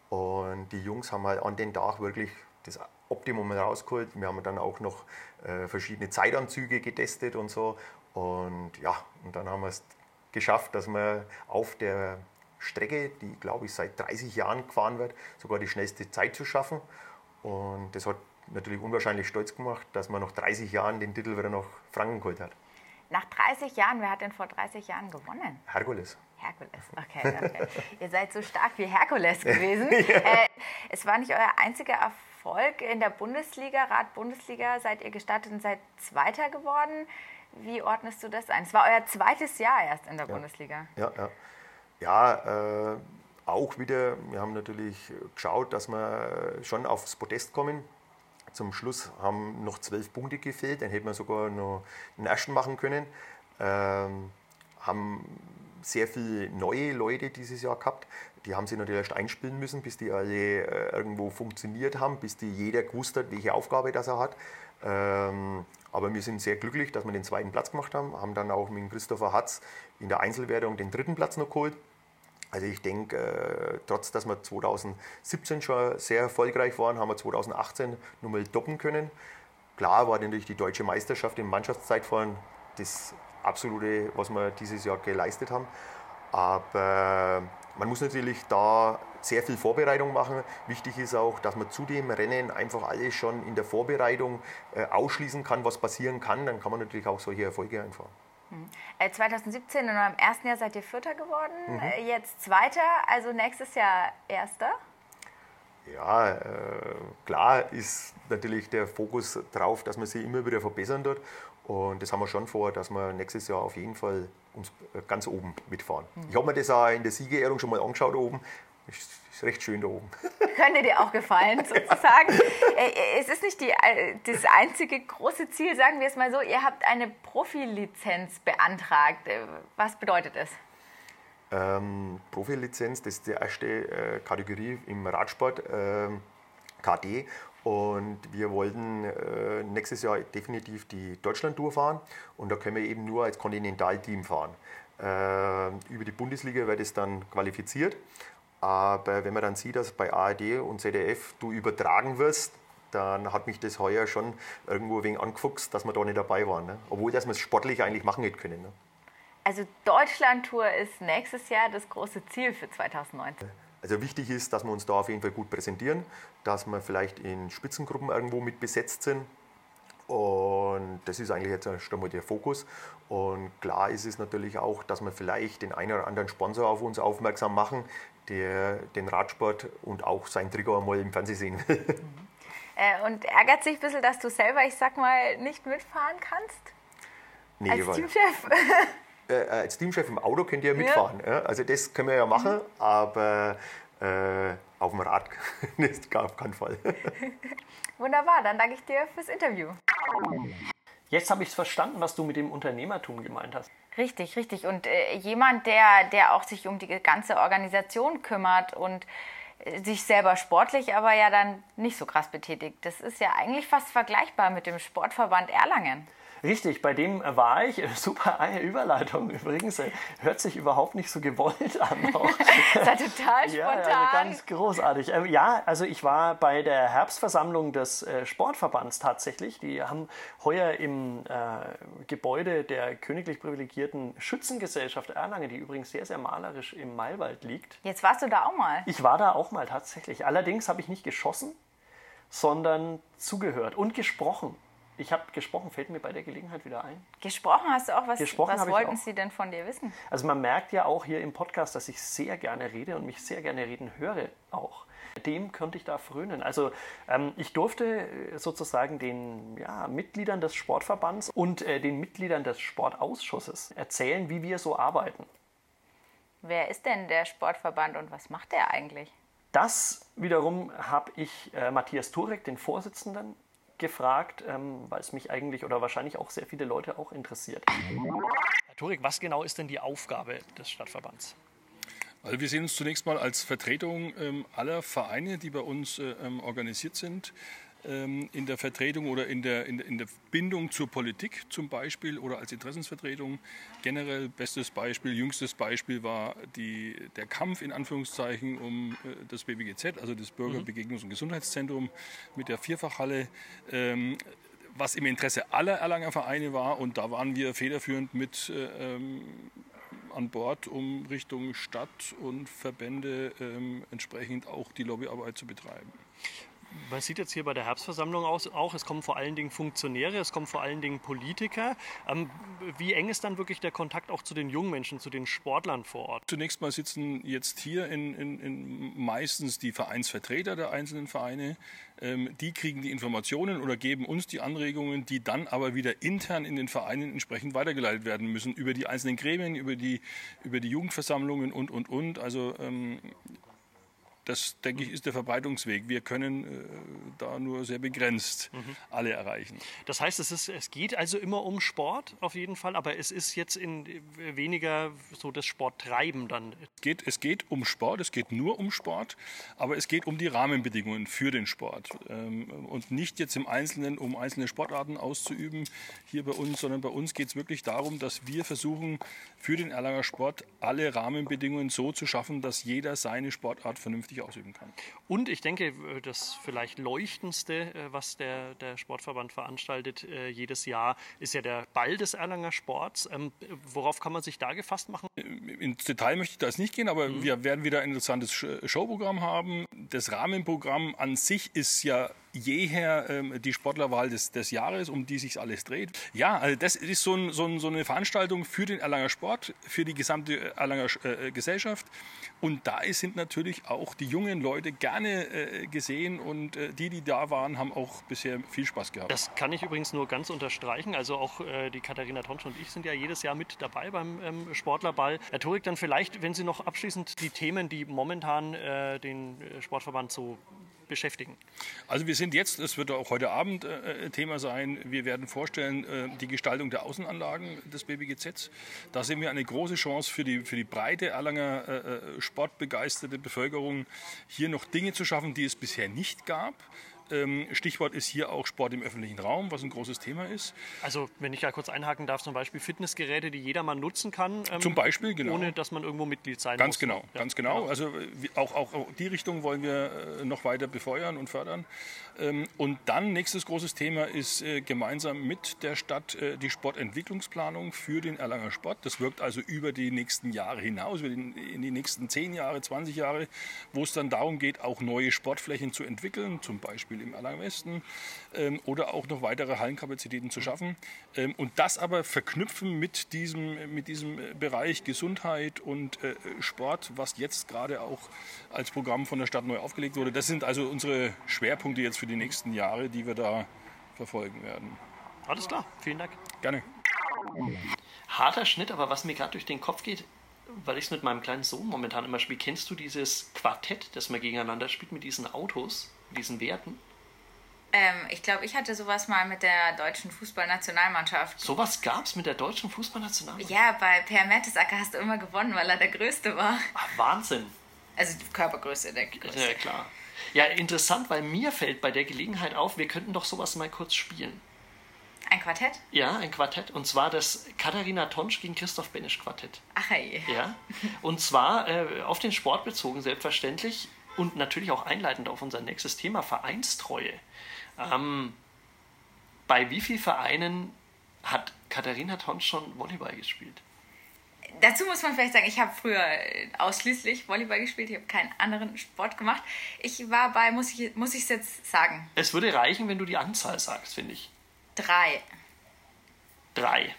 Speaker 5: Und die Jungs haben halt an den Tag wirklich das Optimum rausgeholt. Wir haben dann auch noch äh, verschiedene Zeitanzüge getestet und so. Und ja, und dann haben wir es geschafft, dass wir auf der Strecke, die glaube ich seit 30 Jahren gefahren wird, sogar die schnellste Zeit zu schaffen. Und das hat natürlich unwahrscheinlich stolz gemacht, dass man nach 30 Jahren den Titel wieder nach Franken geholt hat.
Speaker 1: Nach 30 Jahren, wer hat denn vor 30 Jahren gewonnen?
Speaker 5: Herkules.
Speaker 1: Herkules, okay. okay. Ihr seid so stark wie Herkules gewesen. ja. äh, es war nicht euer einziger Erfolg in der Bundesliga, Rad-Bundesliga, seid ihr gestartet und seid Zweiter geworden. Wie ordnest du das ein? Es war euer zweites Jahr erst in der
Speaker 5: ja.
Speaker 1: Bundesliga.
Speaker 5: Ja, ja. Ja, äh, auch wieder, wir haben natürlich geschaut, dass wir schon aufs Podest kommen. Zum Schluss haben noch zwölf Punkte gefehlt, dann hätten wir sogar noch einen ersten machen können. Ähm, haben sehr viele neue Leute dieses Jahr gehabt. Die haben sich natürlich erst einspielen müssen, bis die alle äh, irgendwo funktioniert haben, bis die jeder gewusst hat, welche Aufgabe das er hat. Ähm, aber wir sind sehr glücklich, dass wir den zweiten Platz gemacht haben, haben dann auch mit Christopher Hatz in der Einzelwertung den dritten Platz noch geholt. Also ich denke, äh, trotz dass wir 2017 schon sehr erfolgreich waren, haben wir 2018 nur mal doppen können. Klar war natürlich die deutsche Meisterschaft im Mannschaftszeitfahren das absolute, was wir dieses Jahr geleistet haben. Aber man muss natürlich da sehr viel Vorbereitung machen. Wichtig ist auch, dass man zu dem Rennen einfach alles schon in der Vorbereitung äh, ausschließen kann, was passieren kann. Dann kann man natürlich auch solche Erfolge einfahren.
Speaker 1: 2017 in eurem ersten Jahr seid ihr Vierter geworden, mhm. Äh, jetzt Zweiter, also nächstes Jahr Erster.
Speaker 5: Ja, äh, klar ist natürlich der Fokus drauf, dass man sich immer wieder verbessern wird. Und das haben wir schon vor, dass wir nächstes Jahr auf jeden Fall uns äh, ganz oben mitfahren. Mhm. Ich habe mir das auch in der Siegerehrung schon mal angeschaut oben. Ist recht schön da oben.
Speaker 1: Könnte dir auch gefallen, sozusagen. Äh, es ist nicht die, äh, das einzige große Ziel, sagen wir es mal so. Ihr habt eine Profilizenz beantragt. Äh, was bedeutet das?
Speaker 5: Ähm, Profilizenz, das ist die erste äh, Kategorie im Radsport, äh, KD. Und wir wollten äh, nächstes Jahr definitiv die Deutschland-Tour fahren. Und da können wir eben nur als Kontinentalteam fahren. über die Bundesliga wird es dann qualifiziert. Aber wenn man dann sieht, dass bei ARD und ZDF du übertragen wirst, dann hat mich das heuer schon irgendwo wenig angefuchst, dass wir da nicht dabei waren. Ne? Obwohl, dass wir es sportlich eigentlich machen hätte können. Ne?
Speaker 1: Also Deutschland-Tour ist nächstes Jahr das große Ziel für 2019.
Speaker 5: Also wichtig ist, dass wir uns da auf jeden Fall gut präsentieren, dass wir vielleicht in Spitzengruppen irgendwo mit besetzt sind. Und das ist eigentlich jetzt schon mal der Fokus. Und klar ist es natürlich auch, dass wir vielleicht den einen oder anderen Sponsor auf uns aufmerksam machen, der den Radsport und auch sein Trigger einmal im Fernsehen sehen will.
Speaker 1: Äh, und ärgert sich ein bisschen, dass du selber, ich sag mal, nicht mitfahren kannst?
Speaker 5: Nee, als Teamchef? Äh, äh, als Teamchef im Auto könnt ihr ja mitfahren. Ja. Also das können wir ja machen, mhm. aber äh, auf dem Rad ist auf keinen Fall.
Speaker 1: Wunderbar, dann danke ich dir fürs Interview.
Speaker 2: Jetzt habe ich es verstanden, was du mit dem Unternehmertum gemeint hast.
Speaker 1: Richtig, richtig. Und äh, jemand, der, der auch sich um die ganze Organisation kümmert und äh, sich selber sportlich aber ja dann nicht so krass betätigt. Das ist ja eigentlich fast vergleichbar mit dem Sportverband Erlangen.
Speaker 2: Richtig, bei dem war ich. Super Überleitung übrigens. Hört sich überhaupt nicht so gewollt an.
Speaker 1: das war total spontan. Ja,
Speaker 2: also ganz großartig. Ähm, ja, also ich war bei der Herbstversammlung des äh, Sportverbands tatsächlich. Die haben heuer im äh, Gebäude der königlich privilegierten Schützengesellschaft Erlangen, die übrigens sehr, sehr malerisch im Mailwald liegt.
Speaker 1: Jetzt warst du da auch mal.
Speaker 2: Ich war da auch mal tatsächlich. Allerdings habe ich nicht geschossen, sondern zugehört und gesprochen. Ich habe gesprochen, fällt mir bei der Gelegenheit wieder ein.
Speaker 1: Gesprochen hast du auch? Was, gesprochen was wollten Sie denn von dir wissen?
Speaker 2: Also man merkt ja auch hier im Podcast, dass ich sehr gerne rede und mich sehr gerne reden höre auch. Dem könnte ich da frönen. Also ähm, ich durfte äh, sozusagen den ja, Mitgliedern des Sportverbands und äh, den Mitgliedern des Sportausschusses erzählen, wie wir so arbeiten.
Speaker 1: Wer ist denn der Sportverband und was macht der eigentlich?
Speaker 2: Das wiederum habe ich äh, Matthias Turek, den Vorsitzenden, gefragt, ähm, weil es mich eigentlich oder wahrscheinlich auch sehr viele Leute auch interessiert. Herr Turek, was genau ist denn die Aufgabe des Stadtverbands?
Speaker 6: Also wir sehen uns zunächst mal als Vertretung ähm, aller Vereine, die bei uns äh, ähm, organisiert sind, in der Vertretung oder in der, in, in, der Bindung zur Politik zum Beispiel oder als Interessensvertretung. Generell bestes Beispiel, jüngstes Beispiel war die, der Kampf in Anführungszeichen um äh, das BBGZ, also das Bürgerbegegnungs- und Gesundheitszentrum mit der Vierfachhalle. Ähm, was im Interesse aller Erlanger Vereine war und da waren wir federführend mit äh, ähm, an Bord, um Richtung Stadt und Verbände ähm, entsprechend auch die Lobbyarbeit zu betreiben.
Speaker 2: Man sieht jetzt hier bei der Herbstversammlung auch, es kommen vor allen Dingen Funktionäre, es kommen vor allen Dingen Politiker. Ähm, wie eng ist dann wirklich der Kontakt auch zu den jungen Menschen, zu den Sportlern vor Ort?
Speaker 6: Zunächst mal sitzen jetzt hier in, in, in meistens die Vereinsvertreter der einzelnen Vereine. Ähm, die kriegen die Informationen oder geben uns die Anregungen, die dann aber wieder intern in den Vereinen entsprechend weitergeleitet werden müssen über die einzelnen Gremien, über die, über die Jugendversammlungen und, und, und. Also ähm, das, denke ich, ist der Verbreitungsweg. Wir können äh, da nur sehr begrenzt mhm. alle erreichen.
Speaker 2: Das heißt, es, ist, es geht also immer um Sport auf jeden Fall, aber es ist jetzt in weniger so das Sporttreiben dann.
Speaker 6: Es geht, es geht um Sport, es geht nur um Sport, aber es geht um die Rahmenbedingungen für den Sport. Ähm, und nicht jetzt im Einzelnen, um einzelne Sportarten auszuüben hier bei uns, sondern bei uns geht es wirklich darum, dass wir versuchen, für den Erlanger Sport alle Rahmenbedingungen so zu schaffen, dass jeder seine Sportart vernünftig vernünftig ausüben kann.
Speaker 2: Und ich denke, äh, das vielleicht leuchtendste, äh, was der, der Sportverband veranstaltet äh, jedes Jahr, ist ja der Ball des Erlanger Sports. Ähm, worauf kann man sich da gefasst machen?
Speaker 6: Ins Detail möchte ich da jetzt nicht gehen, aber mhm. wir werden wieder ein interessantes Showprogramm haben. Das Rahmenprogramm an sich ist ja jeher ähm, die Sportlerwahl des, des Jahres, um die sich alles dreht. Ja, also das ist so, ein, so, ein, so, eine Veranstaltung für den Erlanger Sport, für die gesamte Erlanger äh, Gesellschaft. Und da sind natürlich auch die jungen Leute gerne äh, gesehen und äh, die, die da waren, haben auch bisher viel Spaß gehabt.
Speaker 2: Das kann ich übrigens nur ganz unterstreichen. Also auch äh, die Katharina Tonsch und ich sind ja jedes Jahr mit dabei beim ähm, Sportlerball. Herr Turik, dann vielleicht, wenn Sie noch abschließend die Themen, die momentan äh, den äh, Sportverband so beschäftigen?
Speaker 6: Also wir sind jetzt, es wird auch heute Abend äh, Thema sein, wir werden vorstellen äh, die Gestaltung der Außenanlagen des BBGZ. Da sehen wir eine große Chance für die, für die breite Erlanger äh, äh, sportbegeisterte Bevölkerung, hier noch Dinge zu schaffen, die es bisher nicht gab. Ähm, Stichwort ist hier auch Sport im öffentlichen Raum, was ein großes Thema ist.
Speaker 2: Also wenn ich ja kurz einhaken darf, zum Beispiel Fitnessgeräte, die jedermann nutzen kann.
Speaker 6: Ähm, zum Beispiel, genau.
Speaker 2: Ohne dass man irgendwo Mitglied sein
Speaker 6: ganz
Speaker 2: muss.
Speaker 6: Genau, ja. Ganz genau, Also auch, auch, auch die Richtung wollen wir äh, noch weiter befeuern und fördern. Ähm, und dann nächstes großes Thema ist äh, gemeinsam mit der Stadt äh, die Sportentwicklungsplanung für den Erlanger Sport. Das wirkt also über die nächsten Jahre hinaus, in die nächsten 10 Jahre, 20 Jahre, wo es dann darum geht, auch neue Sportflächen zu entwickeln, zum Beispiel im Erlanger Westen ähm, oder auch noch weitere Hallenkapazitäten zu schaffen. Ähm, und das aber verknüpfen mit diesem, mit diesem Bereich Gesundheit und äh, Sport, was jetzt gerade auch als Programm von der Stadt neu aufgelegt wurde. Das sind also unsere Schwerpunkte jetzt für die nächsten Jahre, die wir da verfolgen werden.
Speaker 2: Alles klar, vielen Dank.
Speaker 6: Gerne.
Speaker 2: Harter Schnitt, aber was mir gerade durch den Kopf geht, weil ich es mit meinem kleinen Sohn momentan immer spiele, kennst du dieses Quartett, das man gegeneinander spielt mit diesen Autos, diesen Werten?
Speaker 1: Ähm, ich glaube, ich hatte sowas mal mit der deutschen Fußballnationalmannschaft.
Speaker 2: Sowas gab es mit der deutschen Fußballnationalmannschaft?
Speaker 1: Ja, bei Per Mertesacker hast du immer gewonnen, weil er der Größte war.
Speaker 2: Ach, Wahnsinn.
Speaker 1: Also die Körpergröße der Größte.
Speaker 2: Ja, klar. Ja, interessant, weil mir fällt bei der Gelegenheit auf, wir könnten doch sowas mal kurz spielen.
Speaker 1: Ein Quartett?
Speaker 2: Ja, ein Quartett. Und zwar das Katharina Tonsch gegen Christoph Benesch Quartett.
Speaker 1: Ach hey.
Speaker 2: Ja. Und zwar äh, auf den Sport bezogen, selbstverständlich. Und natürlich auch einleitend auf unser nächstes Thema, Vereinstreue. Ähm, bei wie vielen Vereinen hat Katharina Tonsch schon Volleyball gespielt?
Speaker 1: dazu muss man vielleicht sagen, ich habe früher ausschließlich Volleyball gespielt, ich habe keinen anderen Sport gemacht. Ich war bei, muss ich es muss jetzt sagen?
Speaker 2: Es würde reichen, wenn du die Anzahl sagst, finde ich.
Speaker 1: Drei.
Speaker 2: Drei.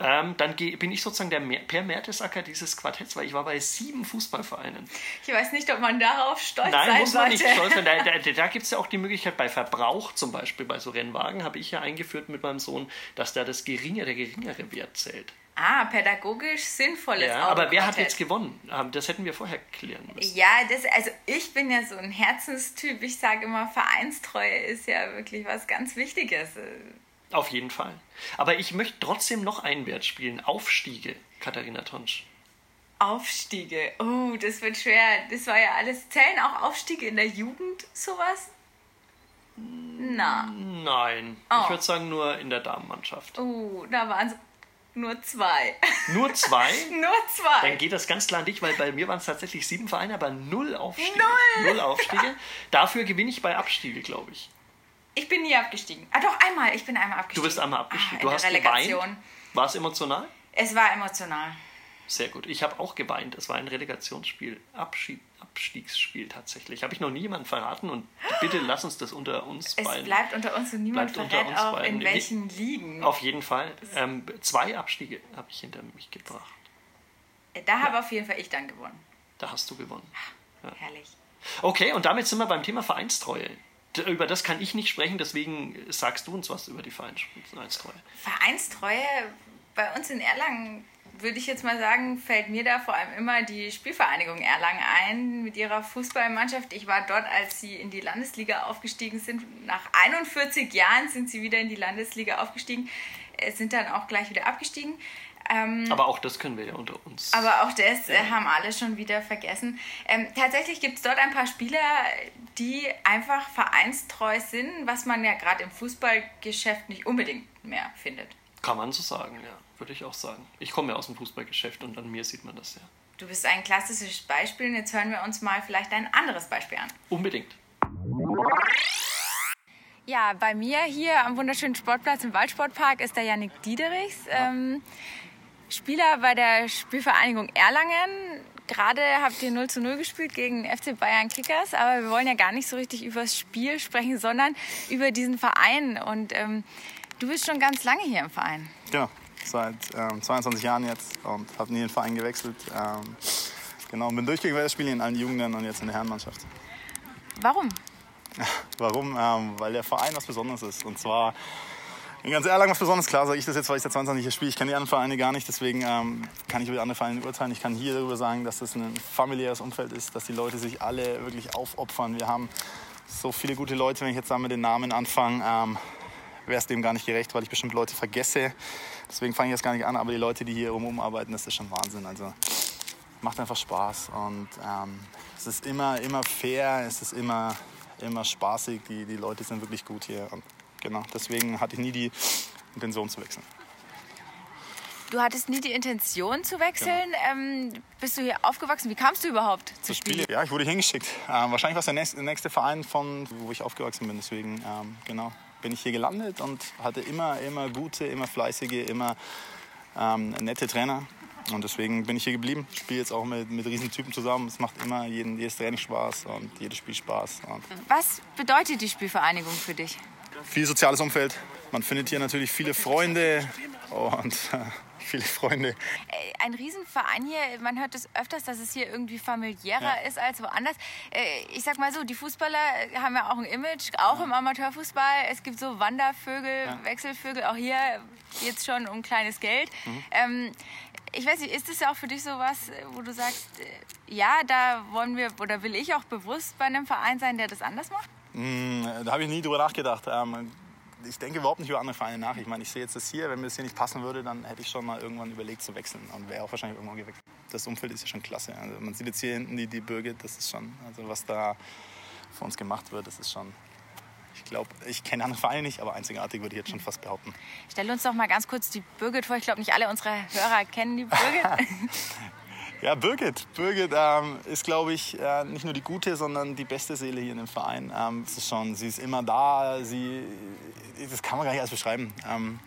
Speaker 2: Ähm, dann bin ich sozusagen der Per Mertesacker dieses Quartetts, weil ich war bei sieben Fußballvereinen.
Speaker 1: Ich weiß nicht, ob man darauf stolz
Speaker 2: Nein,
Speaker 1: sein
Speaker 2: muss man sollte. nicht stolz sein. Da, da, da gibt es ja auch die Möglichkeit, bei Verbrauch zum Beispiel, bei so Rennwagen, habe ich ja eingeführt mit meinem Sohn, dass da das geringe, der geringere Wert zählt.
Speaker 1: Ah, pädagogisch sinnvolles
Speaker 2: ja, Aber wer hat jetzt gewonnen? Ähm, das hätten wir vorher klären müssen.
Speaker 1: Ja, das, also ich bin ja so ein Herzenstyp. Ich sage immer, Vereinstreue ist ja wirklich was ganz Wichtiges.
Speaker 2: Auf jeden Fall. Aber ich möchte trotzdem noch einen Wert spielen. Aufstiege, Katharina Tonsch.
Speaker 1: Aufstiege. Oh, das wird schwer. Das war ja alles. Zählen auch Aufstiege in der Jugend sowas? Na.
Speaker 2: Nein. Oh. Ich würde sagen nur in der Damenmannschaft.
Speaker 1: Oh, da waren es nur zwei.
Speaker 2: Nur zwei?
Speaker 1: Nur zwei.
Speaker 2: Dann geht das ganz klar an dich, weil bei mir waren es tatsächlich sieben Vereine, aber null Aufstiege.
Speaker 1: Null!
Speaker 2: Null Aufstiege. Dafür gewinne ich bei Abstiege, glaube ich.
Speaker 1: Ich bin nie abgestiegen. Ah, doch, einmal. Ich bin einmal abgestiegen.
Speaker 2: Du bist einmal abgestiegen. Ah, du hast Relegation. geweint. War es emotional?
Speaker 1: Es war emotional.
Speaker 2: Sehr gut. Ich habe auch geweint. Es war ein Relegationsspiel. Abschied, Abstiegsspiel tatsächlich. Habe ich noch nie jemandem verraten und bitte lass uns das unter uns
Speaker 1: es
Speaker 2: beiden.
Speaker 1: Es bleibt unter uns und niemand verrät auch beiden. in welchen Ligen.
Speaker 2: Auf jeden Fall. Ähm, zwei Abstiege habe ich hinter mich gebracht.
Speaker 1: Da ja. habe auf jeden Fall ich dann gewonnen.
Speaker 2: Da hast du gewonnen.
Speaker 1: Ja. Herrlich.
Speaker 2: Okay, und damit sind wir beim Thema Vereinstreue. Über das kann ich nicht sprechen, deswegen sagst du uns was über die Vereinstreue.
Speaker 1: Vereinstreue bei uns in Erlangen würde ich jetzt mal sagen, fällt mir da vor allem immer die Spielvereinigung Erlangen ein mit ihrer Fußballmannschaft. Ich war dort, als sie in die Landesliga aufgestiegen sind. Nach 41 Jahren sind sie wieder in die Landesliga aufgestiegen, sind dann auch gleich wieder abgestiegen.
Speaker 2: Ähm, aber auch das können wir ja unter uns.
Speaker 1: Aber auch das äh, haben alle schon wieder vergessen. Ähm, tatsächlich gibt es dort ein paar Spieler, die einfach vereinstreu sind, was man ja gerade im Fußballgeschäft nicht unbedingt mehr findet.
Speaker 2: Kann man so sagen, ja würde ich auch sagen. Ich komme ja aus dem Fußballgeschäft und an mir sieht man das ja.
Speaker 1: Du bist ein klassisches Beispiel und jetzt hören wir uns mal vielleicht ein anderes Beispiel an.
Speaker 2: Unbedingt.
Speaker 1: Ja, bei mir hier am wunderschönen Sportplatz im Waldsportpark ist der Yannick Diederichs, ähm, Spieler bei der Spielvereinigung Erlangen. Gerade habt ihr 0 zu 0 gespielt gegen FC Bayern Kickers, aber wir wollen ja gar nicht so richtig über das Spiel sprechen, sondern über diesen Verein. Und ähm, du bist schon ganz lange hier im Verein.
Speaker 7: Genau, seit ähm, 22 Jahren jetzt und habe nie den Verein gewechselt. Ähm, genau, bin durchgegangen Spiele in allen Jugenden und jetzt in der Herrenmannschaft.
Speaker 1: Warum?
Speaker 7: Warum? Ähm, weil der Verein was Besonderes ist. Und zwar in ganz Erlangen was Besonderes. Klar sage ich das jetzt, weil ich seit 22 hier spiele. Ich kenne die anderen Vereine gar nicht, deswegen ähm, kann ich über die anderen Vereine urteilen. Ich kann hier darüber sagen, dass das ein familiäres Umfeld ist, dass die Leute sich alle wirklich aufopfern. Wir haben so viele gute Leute, wenn ich jetzt da mit den Namen anfange, ähm, wäre es dem gar nicht gerecht, weil ich bestimmt Leute vergesse. Deswegen fange ich jetzt gar nicht an, aber die Leute, die hier rum arbeiten, das ist schon Wahnsinn. Also macht einfach Spaß und ähm, es ist immer, immer fair, es ist immer, immer spaßig. Die, die Leute sind wirklich gut hier. Und genau, deswegen hatte ich nie die Intention zu wechseln.
Speaker 1: Du hattest nie die Intention zu wechseln. Genau. Ähm, bist du hier aufgewachsen? Wie kamst du überhaupt zu spielen?
Speaker 7: Ja, ich wurde hingeschickt. Ähm, wahrscheinlich war es der nächste, nächste, Verein, von wo ich aufgewachsen bin. Deswegen, ähm, genau bin ich hier gelandet und hatte immer, immer gute, immer fleißige, immer ähm, nette Trainer. Und deswegen bin ich hier geblieben. Ich spiele jetzt auch mit, mit Riesentypen zusammen. Es macht immer jeden, jedes Training Spaß und jedes Spiel Spaß.
Speaker 1: Was bedeutet die Spielvereinigung für dich?
Speaker 7: Viel soziales Umfeld. Man findet hier natürlich viele Freunde und äh, viele Freunde.
Speaker 1: Äh, ein Riesenverein hier, man hört es öfters, dass es hier irgendwie familiärer ja. ist als woanders. Äh, ich sag mal so, die Fußballer haben ja auch ein Image, auch ja. im Amateurfußball. Es gibt so Wandervögel, ja. Wechselvögel, auch hier jetzt schon um kleines Geld. Mhm. Ähm, ich weiß nicht, ist das ja auch für dich so was, wo du sagst, ja, da wollen wir oder will ich auch bewusst bei einem Verein sein, der das anders macht?
Speaker 7: Mm, da habe ich nie drüber nachgedacht. Ähm, ich denke überhaupt nicht über andere Vereine nach. Ich meine, ich sehe jetzt das hier, wenn mir das hier nicht passen würde, dann hätte ich schon mal irgendwann überlegt zu wechseln und wäre auch wahrscheinlich irgendwann gewechselt. Das Umfeld ist ja schon klasse. Also man sieht jetzt hier hinten die, die Birgit, das ist schon, also was da für uns gemacht wird, das ist schon, ich glaube, ich kenne andere Vereine nicht, aber einzigartig würde ich jetzt schon fast behaupten.
Speaker 1: Stell uns doch mal ganz kurz die Birgit vor. Ich glaube, nicht alle unsere Hörer kennen die Birgit.
Speaker 7: Ja, Birgit. Birgit ähm, ist, glaube ich, äh, nicht nur die gute, sondern die beste Seele hier in dem Verein. Ähm, ist schon, sie ist immer da. Sie, das kann man gar nicht alles beschreiben. Ähm,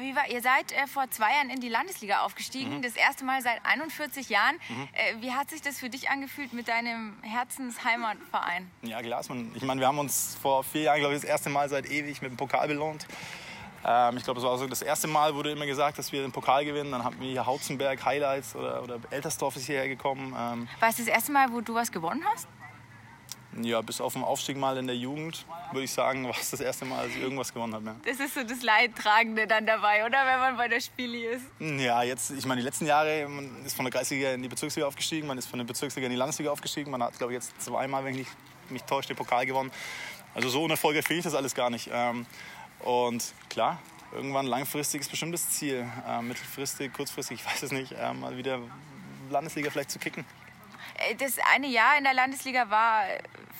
Speaker 1: Wie war, ihr seid äh, vor zwei Jahren in die Landesliga aufgestiegen, mhm. das erste Mal seit 41 Jahren. Mhm. Äh, wie hat sich das für dich angefühlt mit deinem Herzensheimatverein?
Speaker 7: Ja, klar. Ich meine, wir haben uns vor vier Jahren, glaube ich, das erste Mal seit ewig mit dem Pokal belohnt. Ähm, ich glaube, das war also das erste Mal, wurde immer gesagt, dass wir den Pokal gewinnen. Dann haben wir hier Hautzenberg, Highlights oder, oder Eltersdorf ist hierher gekommen. Ähm,
Speaker 1: war es das erste Mal, wo du was gewonnen hast?
Speaker 7: Ja, bis auf den Aufstieg mal in der Jugend, würde ich sagen, war es das erste Mal, dass ich irgendwas gewonnen habe. Ja.
Speaker 1: Das ist so das Leidtragende dann dabei, oder? Wenn man bei der Spieli ist.
Speaker 7: Ja, jetzt, ich meine, die letzten Jahre, man ist von der Kreisliga in die Bezirksliga aufgestiegen, man ist von der Bezirksliga in die Landesliga aufgestiegen. Man hat, glaube ich, jetzt zweimal, wenn ich mich täusche, den Pokal gewonnen. Also so Folge finde ich das alles gar nicht. Ähm, und klar, irgendwann langfristig ist bestimmt das Ziel. Äh, mittelfristig, kurzfristig, ich weiß es nicht, äh, mal wieder Landesliga vielleicht zu kicken.
Speaker 1: Äh, das eine Jahr in der Landesliga war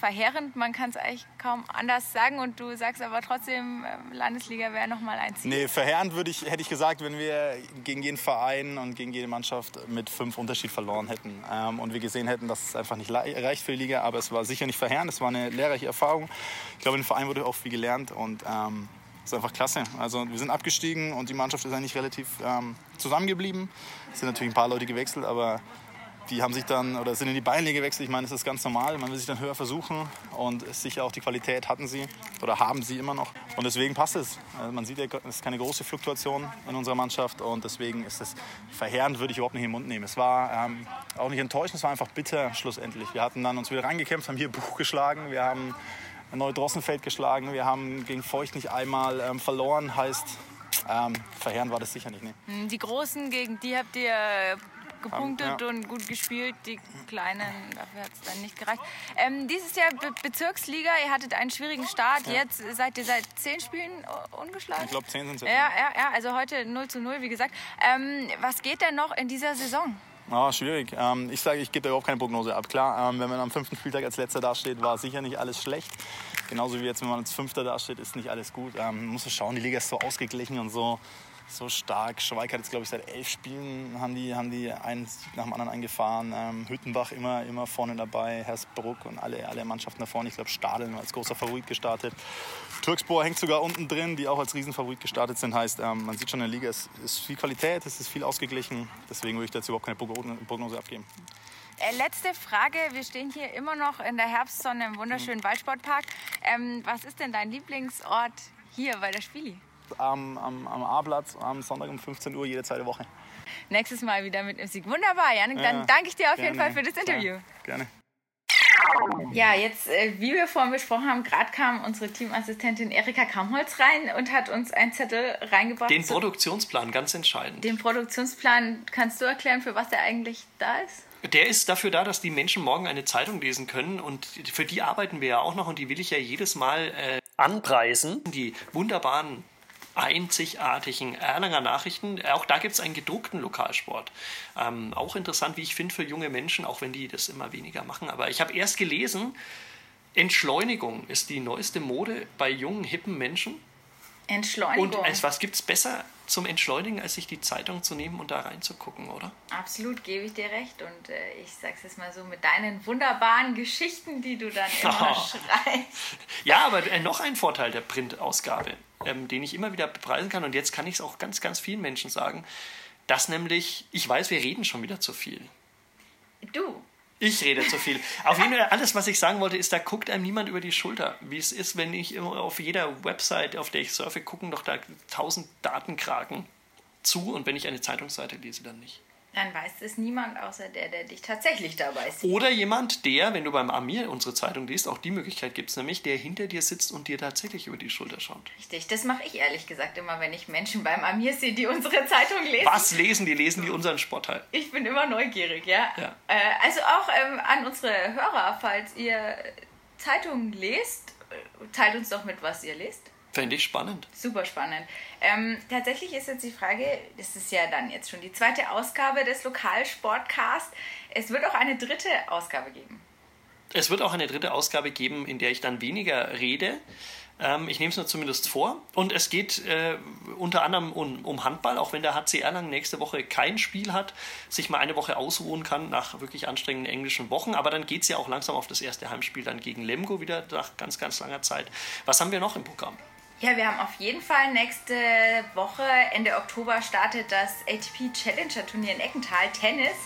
Speaker 1: verheerend, man kann es eigentlich kaum anders sagen. Und du sagst aber trotzdem, ähm, Landesliga wäre noch mal ein Ziel.
Speaker 7: Nee, verheerend würde ich, hätte ich gesagt, wenn wir gegen jeden Verein und gegen jede Mannschaft mit fünf Unterschied verloren hätten. Ähm, und wir gesehen hätten, dass es einfach nicht reicht für die Liga. Aber es war sicher nicht verheerend, es war eine lehrreiche Erfahrung. Ich glaube, im Verein wurde auch viel gelernt. Und ähm, ist einfach klasse. Also wir sind abgestiegen und die Mannschaft ist eigentlich relativ ähm, zusammengeblieben. Es sind natürlich ein paar Leute gewechselt, aber die haben sich dann oder sind in die Bayernliga gewechselt. Ich meine, das ist ganz normal. Man will sich dann höher versuchen und sicher auch die Qualität hatten sie oder haben sie immer noch. Und deswegen passt es. Also man sieht, es ist keine große Fluktuation in unserer Mannschaft und deswegen ist es verheerend, würde ich überhaupt nicht in den Mund nehmen. Es war ähm, auch nicht enttäuschend, es war einfach bitter schlussendlich. Wir hatten dann uns wieder reingekämpft, haben hier Buch geschlagen, wir haben Neudrossenfeld geschlagen, wir haben gegen Feucht nicht einmal ähm, verloren, heißt ähm, verheerend war das sicher nicht. Nee.
Speaker 1: Die Großen, gegen die habt ihr gepunktet ja. und gut gespielt. Die Kleinen, dafür hat es dann nicht gereicht. Ähm, dieses Jahr Be Bezirksliga, ihr hattet einen schwierigen Start. Ja. Jetzt seid ihr seit zehn Spielen ungeschlagen.
Speaker 7: Ich glaube, zehn sind es
Speaker 1: jetzt. Ja, ja, ja, also heute 0 zu 0, wie gesagt. Ähm, was geht denn noch in dieser Saison?
Speaker 7: Oh, schwierig. Ähm, ich sage, ich gebe da überhaupt keine Prognose ab. Klar, ähm, wenn man am fünften Spieltag als letzter dasteht, war sicher nicht alles schlecht. Genauso wie jetzt, wenn man als Fünfter dasteht, ist nicht alles gut. Ähm, man muss schauen, die Liga ist so ausgeglichen und so so stark. Schweig hat jetzt, glaube ich, seit elf Spielen haben die, haben die eins nach dem anderen eingefahren. Ähm, Hüttenbach immer, immer vorne dabei, Hersbruck und alle, alle Mannschaften da vorne. Ich glaube, Stadeln als großer Favorit gestartet. Türkspor hängt sogar unten drin, die auch als Riesenfavorit gestartet sind. Heißt, ähm, man sieht schon in der Liga, es ist viel Qualität, es ist viel ausgeglichen. Deswegen würde ich dazu überhaupt keine Prognose abgeben.
Speaker 1: Äh, letzte Frage. Wir stehen hier immer noch in der Herbstsonne im wunderschönen mhm. Waldsportpark. Ähm, was ist denn dein Lieblingsort hier bei der Spieli?
Speaker 7: Am, am, am A-Platz am Sonntag um 15 Uhr jede zweite Woche.
Speaker 1: Nächstes Mal wieder mit Musik. Wunderbar, Janik. Dann ja, danke ich dir auf gerne, jeden Fall für das Interview.
Speaker 7: Klar, gerne.
Speaker 1: Ja, jetzt, äh, wie wir vorhin besprochen haben, gerade kam unsere Teamassistentin Erika Kramholz rein und hat uns einen Zettel reingebracht.
Speaker 2: Den Produktionsplan, ganz entscheidend.
Speaker 1: Den Produktionsplan, kannst du erklären, für was der eigentlich da ist?
Speaker 2: Der ist dafür da, dass die Menschen morgen eine Zeitung lesen können und für die arbeiten wir ja auch noch und die will ich ja jedes Mal äh, anpreisen. Die wunderbaren einzigartigen Erlanger Nachrichten. Auch da gibt es einen gedruckten Lokalsport. Ähm, auch interessant, wie ich finde, für junge Menschen, auch wenn die das immer weniger machen. Aber ich habe erst gelesen, Entschleunigung ist die neueste Mode bei jungen, hippen Menschen.
Speaker 1: Entschleunigung.
Speaker 2: Und als was gibt es besser zum Entschleunigen, als sich die Zeitung zu nehmen und da reinzugucken, oder?
Speaker 1: Absolut, gebe ich dir recht. Und äh, ich sag's jetzt mal so, mit deinen wunderbaren Geschichten, die du dann immer oh. schreibst.
Speaker 2: Ja, aber äh, noch ein Vorteil der Printausgabe ähm, den ich immer wieder bepreisen kann. Und jetzt kann ich es auch ganz, ganz vielen Menschen sagen, dass nämlich, ich weiß, wir reden schon wieder zu viel.
Speaker 1: Du.
Speaker 2: Ich rede zu viel. Auf jeden Fall, alles, was ich sagen wollte, ist, da guckt einem niemand über die Schulter. Wie es ist, wenn ich immer auf jeder Website, auf der ich surfe, gucken doch da tausend Datenkraken zu und wenn ich eine Zeitungsseite lese, dann nicht.
Speaker 1: Dann weiß es niemand außer der, der dich tatsächlich dabei sieht.
Speaker 2: Oder jemand, der, wenn du beim Amir unsere Zeitung liest, auch die Möglichkeit gibt es nämlich, der hinter dir sitzt und dir tatsächlich über die Schulter schaut.
Speaker 1: Richtig, das mache ich ehrlich gesagt immer, wenn ich Menschen beim Amir sehe, die unsere Zeitung lesen.
Speaker 2: Was lesen die? Lesen die unseren Sportteil?
Speaker 1: Ich bin immer neugierig, ja. ja. Äh, also auch ähm, an unsere Hörer, falls ihr Zeitungen lest, äh, teilt uns doch mit, was ihr lest.
Speaker 2: Fände ich spannend.
Speaker 1: Super spannend. Ähm, tatsächlich ist jetzt die Frage, das ist ja dann jetzt schon die zweite Ausgabe des Lokalsportcast. Es wird auch eine dritte Ausgabe geben.
Speaker 2: Es wird auch eine dritte Ausgabe geben, in der ich dann weniger rede. Ähm, ich nehme es mir zumindest vor. Und es geht äh, unter anderem um, um, Handball, auch wenn der HC Erlangen nächste Woche kein Spiel hat, sich mal eine Woche ausruhen kann nach wirklich anstrengenden englischen Wochen. Aber dann geht es ja auch langsam auf das erste Heimspiel dann gegen Lemgo wieder nach ganz, ganz langer Zeit. Was haben wir noch im Programm?
Speaker 1: Ja, wir haben auf jeden Fall nächste Woche, Ende Oktober, startet das ATP Challenger Turnier in Eckental Tennis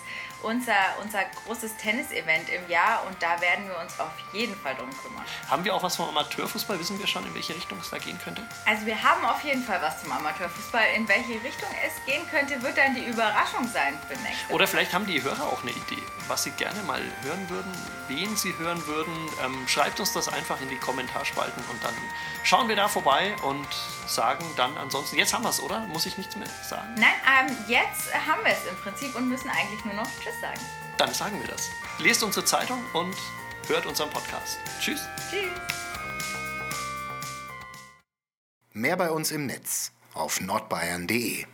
Speaker 1: unser, unser großes Tennis-Event im Jahr und da werden wir uns auf jeden Fall drum kümmern.
Speaker 2: Haben wir auch was vom Amateurfußball? Wissen wir schon, in welche Richtung es da gehen könnte?
Speaker 1: Also wir haben auf jeden Fall was zum Amateurfußball. In welche Richtung es gehen könnte, wird dann die Überraschung sein für nächste
Speaker 2: Oder vielleicht haben die Hörer auch eine Idee, was sie gerne mal hören würden, wen sie hören würden. Ähm, schreibt uns das einfach in die Kommentarspalten und dann schauen wir da vorbei und sagen dann ansonsten, jetzt haben wir es, oder? Muss ich nichts mehr sagen?
Speaker 1: Nein, ähm, jetzt haben wir es im Prinzip und müssen eigentlich nur noch Tschüss sagen.
Speaker 2: Dann sagen wir das. Lest unsere Zeitung und hört unseren Podcast. Tschüss.
Speaker 1: Tschüss.
Speaker 3: Mehr bei uns im Netz auf nordbayern.de